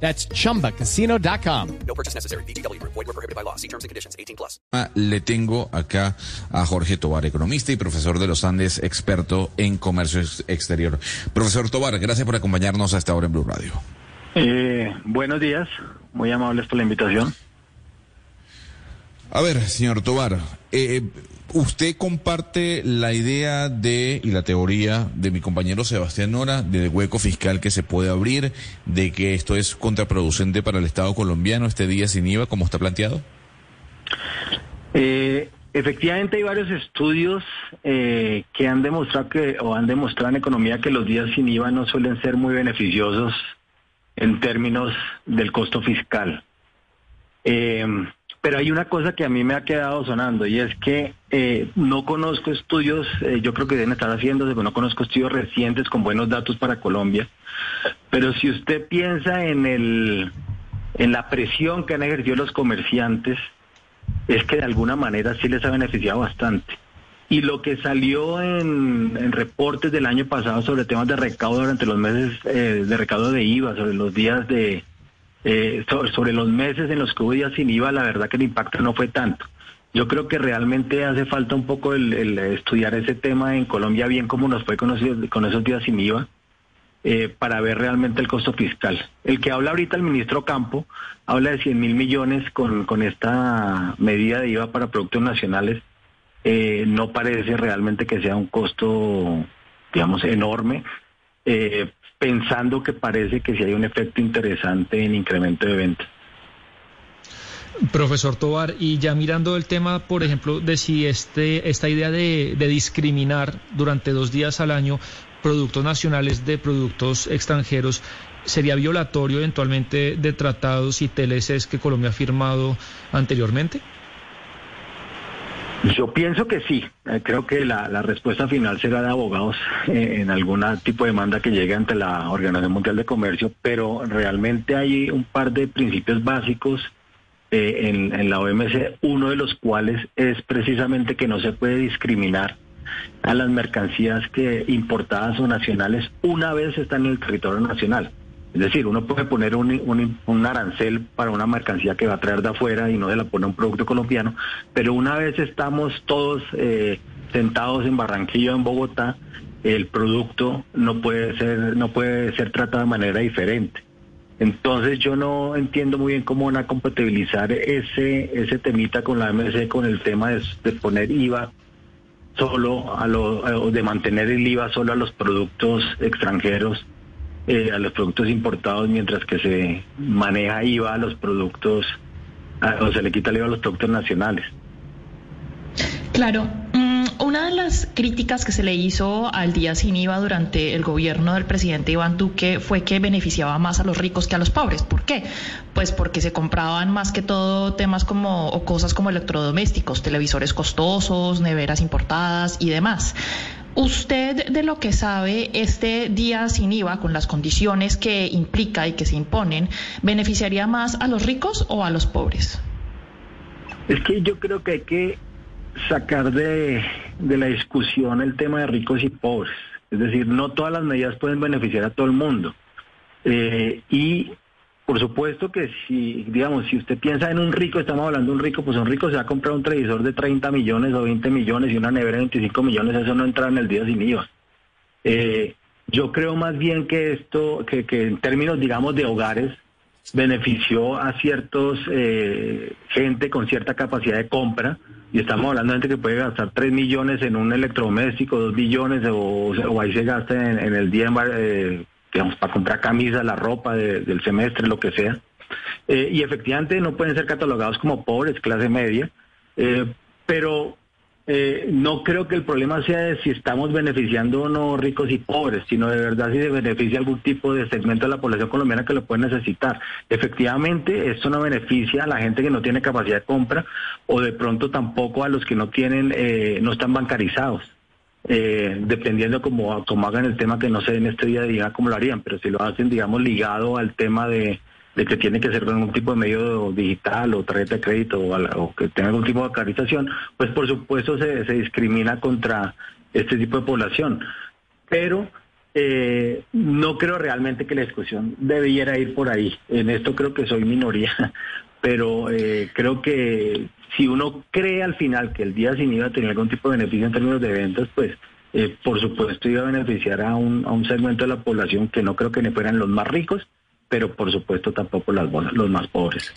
That's chumbacasino.com. No purchase necessary. BGW. Void were prohibited by law. See terms and conditions. 18 plus. Ah, Le tengo acá a Jorge Tobar, economista y profesor de los Andes, experto en comercio ex- exterior. Profesor Tobar, gracias por acompañarnos a esta hora en Blue Radio. Eh, buenos días, muy amables por la invitación. A ver, señor Tobar, eh, usted comparte la idea de y la teoría de mi compañero Sebastián Nora del hueco fiscal que se puede abrir, de que esto es contraproducente para el Estado colombiano este día sin IVA, como está planteado. Eh, efectivamente hay varios estudios eh, que han demostrado que o han demostrado en economía que los días sin IVA no suelen ser muy beneficiosos en términos del costo fiscal. Eh, pero hay una cosa que a mí me ha quedado sonando y es que eh, no conozco estudios, eh, yo creo que deben estar haciéndose, pero no conozco estudios recientes con buenos datos para Colombia. Pero si usted piensa en el en la presión que han ejercido los comerciantes, es que de alguna manera sí les ha beneficiado bastante. Y lo que salió en, en reportes del año pasado sobre temas de recaudo durante los meses eh, de recaudo de IVA, sobre los días de, eh, sobre, los meses en los que hubo días sin IVA, la verdad que el impacto no fue tanto. Yo creo que realmente hace falta un poco el, estudiar ese tema en Colombia bien cómo nos fue con esos, con esos días sin IVA eh, para ver realmente el costo fiscal. El que habla ahorita el ministro Campo habla de 100 mil millones con, con esta medida de IVA para productos nacionales. Eh, no parece realmente que sea un costo, digamos, enorme, eh, pensando que parece que sí hay un efecto interesante en incremento de ventas. Profesor Tobar, y ya mirando el tema, por ejemplo, de si este, esta idea de, de discriminar durante dos días al año productos nacionales de productos extranjeros sería violatorio eventualmente de tratados y TLCs que Colombia ha firmado anteriormente? Yo pienso que sí. Eh, creo que la, la respuesta final será de abogados eh, en algún tipo de demanda que llegue ante la Organización Mundial de Comercio, pero realmente hay un par de principios básicos eh, en, en la OMC, uno de los cuales es precisamente que no se puede discriminar a las mercancías que importadas o nacionales una vez están en el territorio nacional. Es decir, uno puede poner un, arancel para una mercancía que va a traer de afuera y no se la pone a un producto colombiano, pero una vez estamos todos eh, sentados en Barranquilla en Bogotá, el producto no puede ser no puede ser tratado de manera diferente. Entonces yo no entiendo muy bien cómo van a compatibilizar ese ese temita con la MC con el tema de, poner IVA solo a lo, de mantener el IVA solo a los productos extranjeros eh, a los productos importados mientras que se maneja IVA a los productos, o se le quita el IVA a los productos nacionales. Claro. Una de las críticas que se le hizo al día sin IVA durante el gobierno del presidente Iván Duque fue que beneficiaba más a los ricos que a los pobres. ¿Por qué? Pues porque se compraban más que todo temas como o cosas como electrodomésticos, televisores costosos, neveras importadas y demás. Usted, de lo que sabe, este día sin IVA, con las condiciones que implica y que se imponen, ¿beneficiaría más a los ricos o a los pobres? Es que yo creo que hay que sacar de, de la discusión el tema de ricos y pobres. Es decir, no todas las medidas pueden beneficiar a todo el mundo. Eh, y por supuesto que si, digamos, si usted piensa en un rico, estamos hablando de un rico, pues un rico se va a comprar un televisor de 30 millones o 20 millones y una nevera de 25 millones, eso no entra en el día sin IVA. Eh, yo creo más bien que esto, que, en términos, digamos, de hogares, benefició a ciertos eh, gente con cierta capacidad de compra y estamos hablando de gente que puede gastar 3 millones en un electrodoméstico, 2 millones o, o ahí se gasta en, en el día eh, digamos para comprar camisa, la ropa de, del semestre, lo que sea. Eh, y efectivamente no pueden ser catalogados como pobres, clase media, eh, pero eh, no creo que el problema sea de si estamos beneficiando o no ricos y pobres, sino de verdad si se beneficia algún tipo de segmento de la población colombiana que lo puede necesitar. Efectivamente, esto no beneficia a la gente que no tiene capacidad de compra o de pronto tampoco a los que no tienen, no están bancarizados. Eh, dependiendo como, como hagan el tema que no sé en este día de día cómo lo harían, pero si lo hacen, digamos, ligado al tema de que tiene que ser con algún tipo de medio digital o tarjeta de crédito o, que tenga algún tipo de acarización, pues por supuesto se, se discrimina contra este tipo de población. Pero eh, no creo realmente que la discusión debiera ir por ahí. En esto creo que soy minoría, pero eh, creo que si uno cree al final que el día sin iba a tener algún tipo de beneficio en términos de ventas, pues eh, por supuesto iba a beneficiar a un, a un segmento de la población que no creo que ni fueran los más ricos, pero por supuesto tampoco las, los más pobres.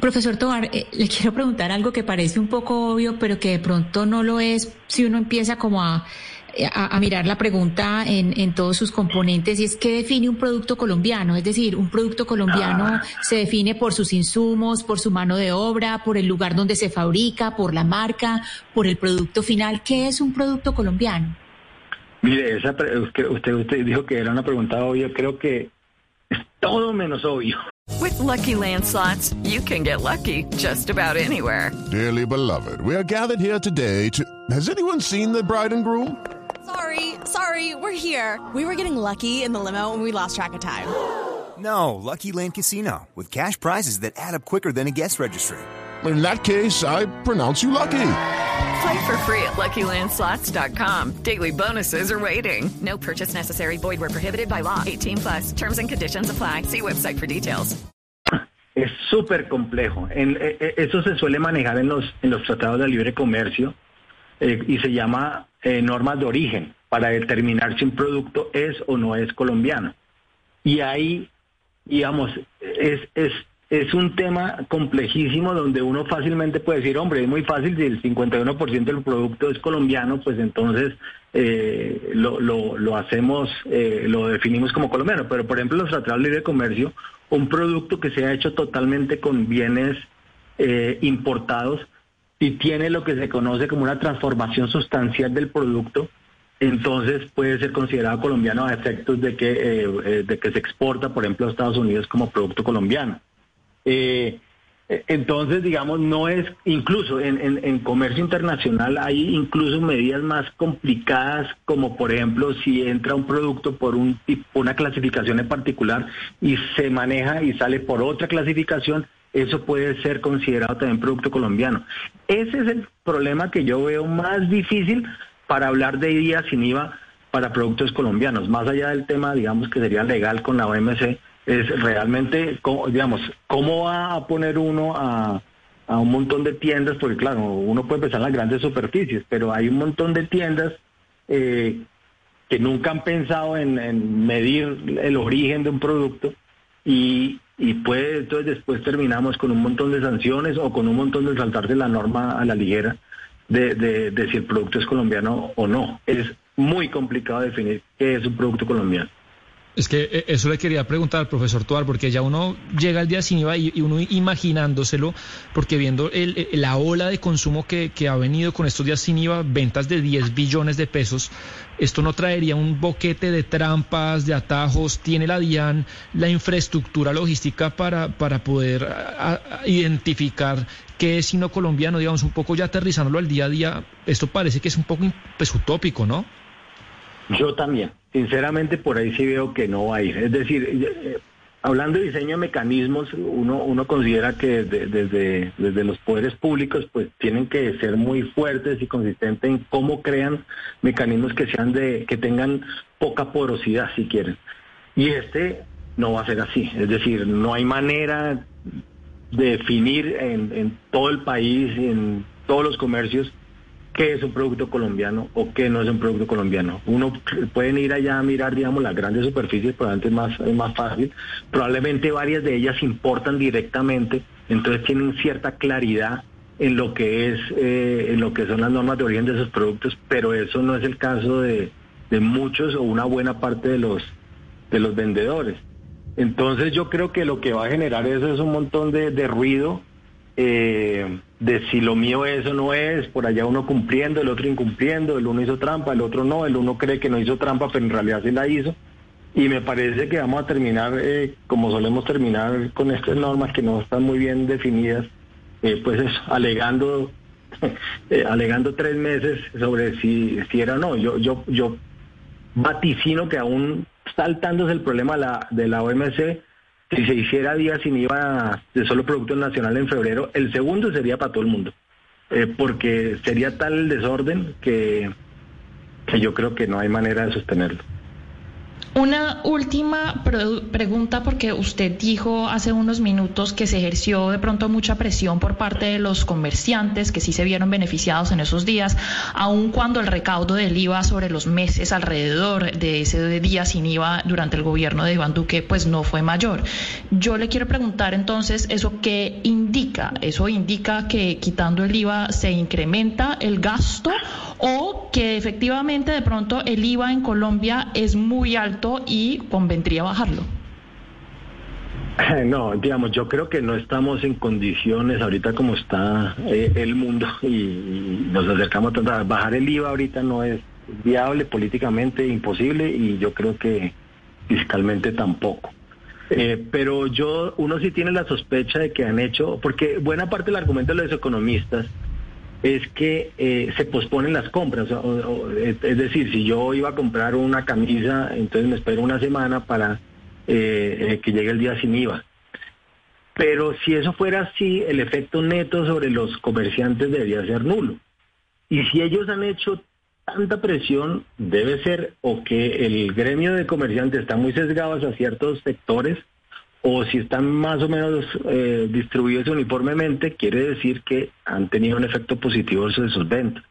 Profesor Tobar, eh, le quiero preguntar algo que parece un poco obvio, pero que de pronto no lo es si uno empieza como a, a, mirar la pregunta en, en, todos sus componentes, y es qué define un producto colombiano. Es decir, un producto colombiano ah. se define por sus insumos, por su mano de obra, por el lugar donde se fabrica, por la marca, por el producto final. ¿Qué es un producto colombiano? Mire, esa, usted, usted dijo que era una pregunta obvia. Creo que todo menos obvio. With lucky landslots, you can get lucky just about anywhere. Dearly beloved, we are gathered here today to. Has anyone seen the bride and groom? Sorry, sorry, we're here. We were getting lucky in the limo and we lost track of time. No, Lucky Land Casino, with cash prizes that add up quicker than a guest registry. In that case, I pronounce you lucky. Play for free at LuckyLandSlots.com. Daily bonuses are waiting. No purchase necessary. Void where prohibited by law. 18 plus. Terms and conditions apply. See website for details. Es súper complejo. En, eso se suele manejar en los, en los tratados de libre comercio eh, y se llama eh, normas de origen para determinar si un producto es o no es colombiano. Y ahí, digamos, es, es es un tema complejísimo donde uno fácilmente puede decir, hombre, es muy fácil, si el 51% del producto es colombiano, pues entonces eh, lo, lo, lo, hacemos, eh, lo definimos como colombiano. Pero, por ejemplo, los tratados de libre comercio, un producto que se ha hecho totalmente con bienes eh, importados y tiene lo que se conoce como una transformación sustancial del producto, entonces puede ser considerado colombiano a efectos de que, de que se exporta, por ejemplo, a Estados Unidos como producto colombiano. Eh, entonces, digamos, no es, incluso en, comercio internacional hay incluso medidas más complicadas, como por ejemplo si entra un producto por un, una clasificación en particular y se maneja y sale por otra clasificación, eso puede ser considerado también producto colombiano. Ese es el problema que yo veo más difícil para hablar de IVA sin IVA para productos colombianos, más allá del tema, digamos, que sería legal con la OMC es realmente, digamos, cómo va a poner uno a, un montón de tiendas, porque claro, uno puede pensar en las grandes superficies, pero hay un montón de tiendas eh, que nunca han pensado en, medir el origen de un producto y, y entonces después terminamos con un montón de sanciones o con un montón de saltarse la norma a la ligera de, de, de si el producto es colombiano o no. Es muy complicado definir qué es un producto colombiano. Es que eh, eso le quería preguntar al profesor Toar, porque ya uno llega al día sin IVA y, uno imaginándoselo, porque viendo el, la ola de consumo que, ha venido con estos días sin IVA, ventas de 10 billones de pesos, esto no traería un boquete de trampas, de atajos, tiene la DIAN la infraestructura logística para, para poder identificar qué es sino colombiano, digamos, un poco ya aterrizándolo al día a día, esto parece que es un poco pues, utópico, ¿no? Yo también. Sinceramente, por ahí sí veo que no va a ir. Es decir, eh, hablando de diseño de mecanismos, uno, uno considera que desde, los poderes públicos pues tienen que ser muy fuertes y consistentes en cómo crean mecanismos que sean de, que tengan poca porosidad, si quieren. Y este no va a ser así. Es decir, no hay manera de definir en todo el país, en todos los comercios, qué es un producto colombiano o qué no es un producto colombiano. Uno puede ir allá a mirar, digamos, las grandes superficies, antes es más, es más fácil. Probablemente varias de ellas importan directamente, entonces tienen cierta claridad en lo que es, eh, en lo que son las normas de origen de esos productos, pero eso no es el caso de, de muchos o una buena parte de los, de los vendedores. Entonces yo creo que lo que va a generar eso es un montón de, de ruido eh, de si lo mío es o no es, por allá uno cumpliendo, el otro incumpliendo, el uno hizo trampa, el otro no, el uno cree que no hizo trampa, pero en realidad sí la hizo. Y me parece que vamos a terminar eh, como solemos terminar con estas normas que no están muy bien definidas, eh, pues eso, alegando, eh, alegando tres meses sobre si, si era o no. Yo, yo, yo vaticino que aún saltándose el problema de la, de la OMC, si se hiciera día sin IVA de solo Producto Nacional en febrero, el segundo sería para todo el mundo, eh, porque sería tal el desorden que, que yo creo que no hay manera de sostenerlo. Una última pregunta porque usted dijo hace unos minutos que se ejerció de pronto mucha presión por parte de los comerciantes que sí se vieron beneficiados en esos días, aun cuando el recaudo del IVA sobre los meses alrededor de ese día sin IVA durante el gobierno de Iván Duque pues no fue mayor. Yo le quiero preguntar entonces eso qué eso indica que quitando el IVA se incrementa el gasto o que efectivamente de pronto el IVA en Colombia es muy alto y convendría bajarlo. No, digamos, yo creo que no estamos en condiciones ahorita como está eh, el mundo y, nos acercamos a bajar el IVA ahorita no es viable políticamente imposible y yo creo que fiscalmente tampoco. Eh, pero yo, uno sí tiene la sospecha de que han hecho, porque buena parte del argumento de los economistas es que eh, se posponen las compras. es decir, si yo iba a comprar una camisa, entonces me espero una semana para eh, eh, que llegue el día sin IVA. Pero si eso fuera así, el efecto neto sobre los comerciantes debería ser nulo. Y si ellos han hecho tanta presión, debe ser o que el gremio de comerciantes está muy sesgado hacia ciertos sectores, o si están más o menos eh, distribuidos uniformemente, quiere decir que han tenido un efecto positivo sobre sus ventas.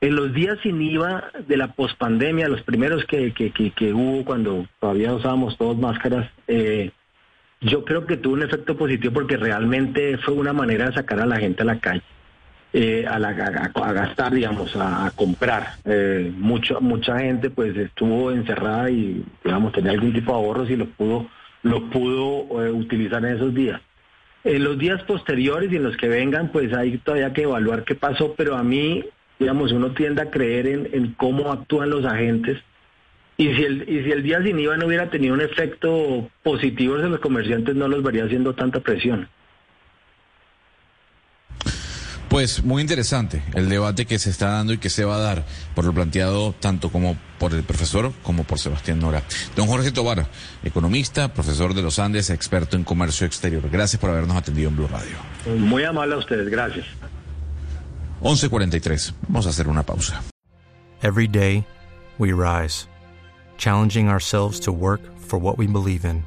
En los días sin IVA de la pospandemia, los primeros que, que, hubo cuando todavía usábamos todos máscaras, eh, yo creo que tuvo un efecto positivo porque realmente fue una manera de sacar a la gente a la calle, eh, a, a, gastar, digamos, a, comprar. mucha mucha gente pues estuvo encerrada y, digamos, tenía algún tipo de ahorros y lo pudo lo pudo eh, utilizar en esos días. En los días posteriores y en los que vengan, pues hay todavía que evaluar qué pasó, pero a mí, digamos, uno tiende a creer en, cómo actúan los agentes. Y si, el, y si el día sin IVA no hubiera tenido un efecto positivo en los comerciantes, no los vería haciendo tanta presión. Pues muy interesante el debate que se está dando y que se va a dar por lo planteado tanto como por el profesor como por Sebastián Nora. Don Jorge Tobar, economista, profesor de los Andes, experto en comercio exterior. Gracias por habernos atendido en Blue Radio. Muy amable a ustedes, gracias. 11:43. Vamos a hacer una pausa. Every day we rise, challenging ourselves to work for what we believe in.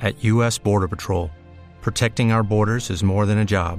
At US Border Patrol, protecting our borders is more than a job.